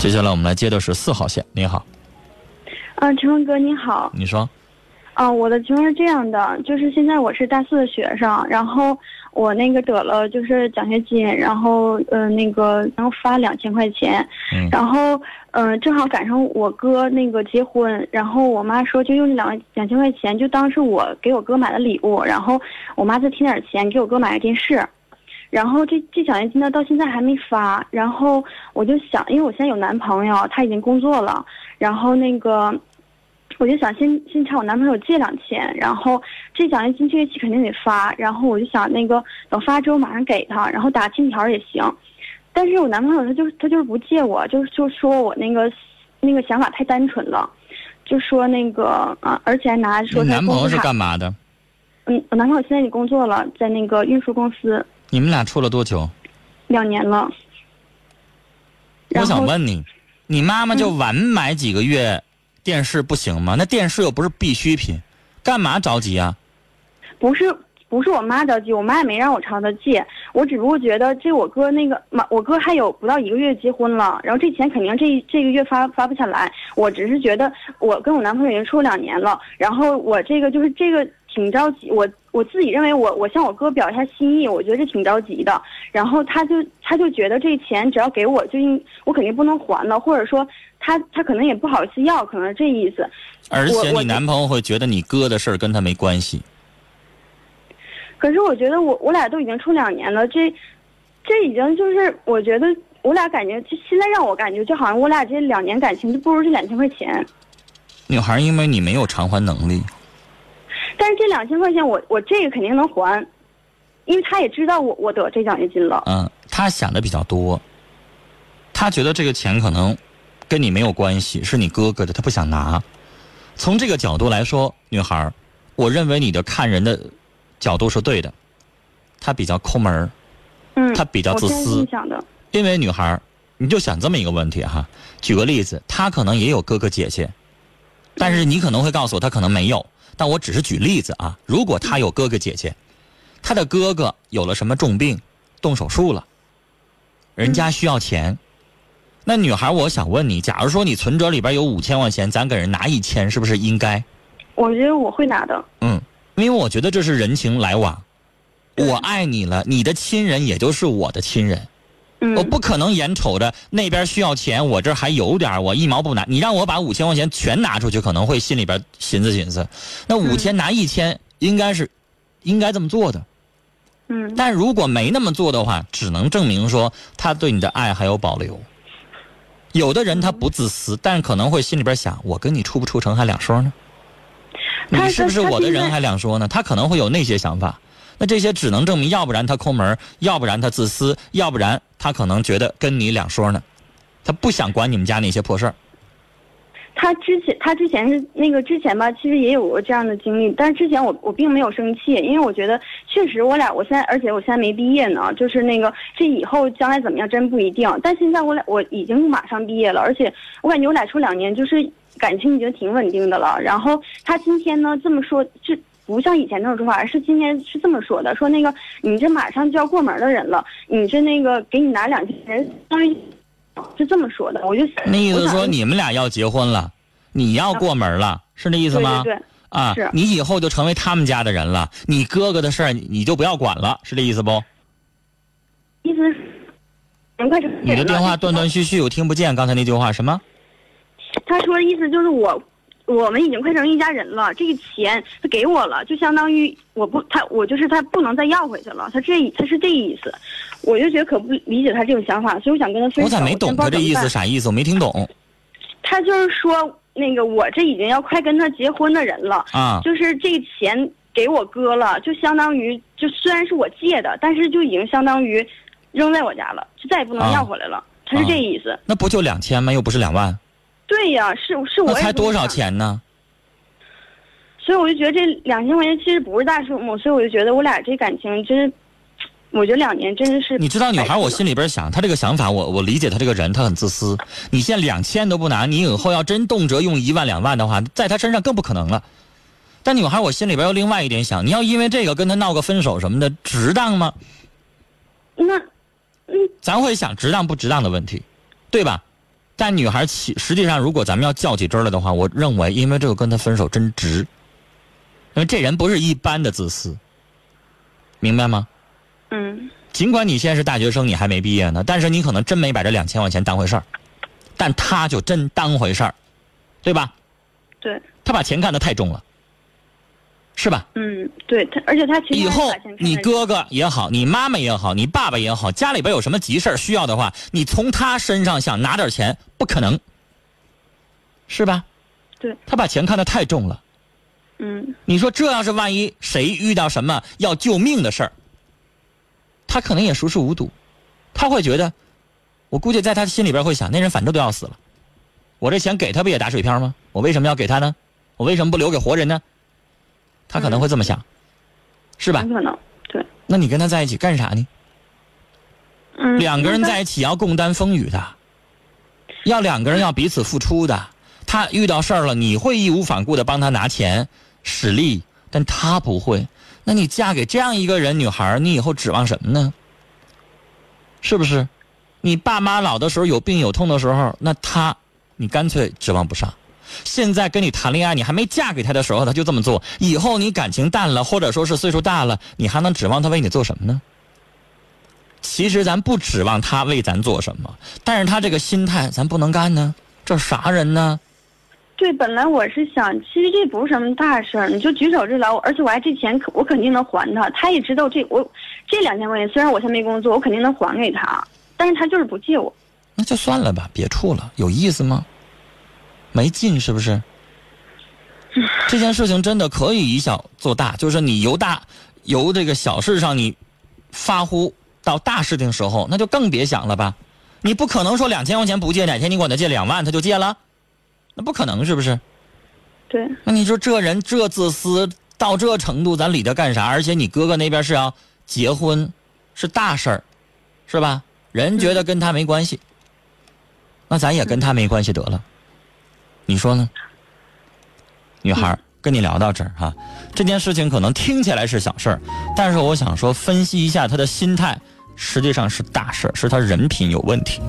接下来我们来接的是四号线，你好，啊，陈文哥你好。你说，啊，我的情况是这样的，就是现在我是大四的学生，然后我那个得了就是奖学金，然后呃那个然后发两千块钱，嗯然后嗯、呃正好赶上我哥那个结婚，然后我妈说就用这两两千块钱就当是我给我哥买的礼物，然后我妈再添点钱给我哥买个电视。然后这这奖学金呢，到现在还没发。然后我就想，因为我现在有男朋友，他已经工作了，然后那个，我就想先先朝我男朋友借两千，然后这奖学金这个期肯定得发。然后我就想那个等发之后马上给他，然后打欠条也行。但是我男朋友他就他就是不借我，就是就说我那个那个想法太单纯了，就说那个啊，而且还拿说他男朋友是干嘛的？嗯，我男朋友现在已工作了，在那个运输公司你们俩处了多久？两年了。我想问你，你妈妈就晚买几个月电视不行吗？那电视又不是必需品，干嘛着急啊？不是不是我妈着急，我妈也没让我朝她借，我只不过觉得这我哥那个妈，我哥还有不到一个月结婚了，然后这钱肯定这这个月发发不下来，我只是觉得我跟我男朋友已经处两年了，然后我这个就是这个挺着急，我我自己认为我我向我哥表一下心意，我觉得这挺着急的，然后他就他就觉得这钱只要给我就应我肯定不能还了，或者说他他可能也不好意思要，可能是这意思。而且你男朋友会觉得你哥的事儿跟他没关系。可是我觉得我我俩都已经处两年了，这这已经就是我觉得我俩感觉，就现在让我感觉就好像我俩这两年感情就不如这两千块钱。女孩，因为你没有偿还能力，但是这两千块钱我我这个肯定能还，因为他也知道我我得这奖学金了。嗯，他想的比较多，他觉得这个钱可能跟你没有关系，是你哥哥的，他不想拿。从这个角度来说，女孩，我认为你的看人的角度是对的，他比较抠门儿嗯，他比较自私想的。因为女孩儿，你就想这么一个问题哈。举个例子，他可能也有哥哥姐姐，但是你可能会告诉我他可能没有。但我只是举例子啊。如果他有哥哥姐姐，他的哥哥有了什么重病，动手术了，人家需要钱，那女孩，我想问你，假如说你存折里边有五千块钱，咱给人拿一千，是不是应该？我觉得我会拿的。嗯，因为我觉得这是人情来往，我爱你了，你的亲人也就是我的亲人。嗯，我不可能眼瞅着那边需要钱，我这还有点儿我一毛不拿。你让我把五千块钱全拿出去，可能会心里边寻思寻思。那五千拿一千，应该是应该这么做的。嗯但如果没那么做的话，只能证明说他对你的爱还有保留。有的人他不自私，但可能会心里边想：我跟你处不处成还两说呢？你是不是我的人还两说呢？他可能会有那些想法。那这些只能证明，要不然他抠门，要不然他自私，要不然他可能觉得跟你两说呢，他不想管你们家那些破事儿。他之前他之前是那个之前吧，其实也有过这样的经历，但是之前我我并没有生气，因为我觉得确实我俩我现在而且我现在没毕业呢，就是那个这以后将来怎么样真不一定。但现在我俩我已经马上毕业了，而且我感觉我俩处两年就是感情已经挺稳定的了。然后他今天呢这么说，这不像以前那种说法，而是今天是这么说的，说那个你这马上就要过门的人了，你这那个给你拿两千人，相当于是这么说的，我就那意思说你们俩要结婚了，你要过门了，是那意思吗？对对对。啊，你以后就成为他们家的人了，你哥哥的事儿你你就不要管了，是这意思不？意思你的电话断断续续，我听不见刚才那句话什么？他说的意思就是我，我们已经快成一家人了，这个钱他给我了，就相当于我不他我就是他不能再要回去了，他这他是这意思，我就觉得可不理解他这种想法，所以我想跟他分手。我咋没懂他这意思啥意思？我没听懂他就是说那个我这已经要快跟他结婚的人了，啊。就是这个钱给我哥了，就相当于就虽然是我借的，但是就已经相当于扔在我家了，就再也不能啊要回来了。他是这意思。那不就两千吗？又不是两万，对呀，是是我那才多少钱呢？所以我就觉得这两千块钱其实不是大数目，所以我就觉得我俩这感情真是，我觉得两年真的是。你知道女孩，我心里边想，她这个想法，我我理解她这个人，她很自私。你现在两千都不拿，你以后要真动辄用一万两万的话，在她身上更不可能了。但女孩，我心里边又另外一点想，你要因为这个跟她闹个分手什么的，值当吗？那嗯咱会想值当不值当的问题，对吧？但女孩其实际上，如果咱们要较起真来的话，我认为，因为这个跟他分手真值，因为这人不是一般的自私，明白吗？嗯。尽管你现在是大学生，你还没毕业呢，但是你可能真没把这两千块钱当回事儿，但他就真当回事儿，对吧？对，他把钱看得太重了，是吧？嗯对，他而且他其实以后你哥哥也好，你妈妈也好，你爸爸也好，家里边有什么急事儿需要的话，你从他身上想拿点钱，不可能，是吧？对，他把钱看得太重了。嗯你说这要是万一谁遇到什么要救命的事儿，他可能也熟视无睹，他会觉得，我估计在他心里边会想，那人反正都要死了，我这钱给他不也打水漂吗？我为什么要给他呢？我为什么不留给活人呢？他可能会这么想，是吧很？可能对，那你跟他在一起干啥呢？嗯两个人在一起要共担风雨的，要两个人要彼此付出的。他遇到事儿了，你会义无反顾的帮他拿钱使力，但他不会。那你嫁给这样一个人，女孩，你以后指望什么呢？是不是？你爸妈老的时候有病有痛的时候，那他你干脆指望不上。现在跟你谈恋爱，你还没嫁给他的时候，他就这么做。以后你感情淡了，或者说是岁数大了，你还能指望他为你做什么呢？其实咱不指望他为咱做什么，但是他这个心态咱不能干呢。这啥人呢？对，本来我是想，其实这不是什么大事儿，你就举手之劳，而且我还这钱我肯定能还他，他也知道这我这两千块钱，虽然我现在没工作，我肯定能还给他，但是他就是不借我。那就算了吧，别处了，有意思吗？没劲是不是？这件事情真的可以以小做大，就是你由大由这个小事上你发乎到大事情时候，那就更别想了吧。你不可能说两千块钱不借，哪天你管他借两万，他就借了，那不可能是不是？对，那你说这人这自私到这程度，咱理他干啥？而且你哥哥那边是要结婚，是大事儿，是吧？人觉得跟他没关系，那咱也跟他没关系得了。你说呢？女孩，跟你聊到这儿哈、这件事情可能听起来是小事儿，但是我想说，分析一下他的心态，实际上是大事儿，是他人品有问题。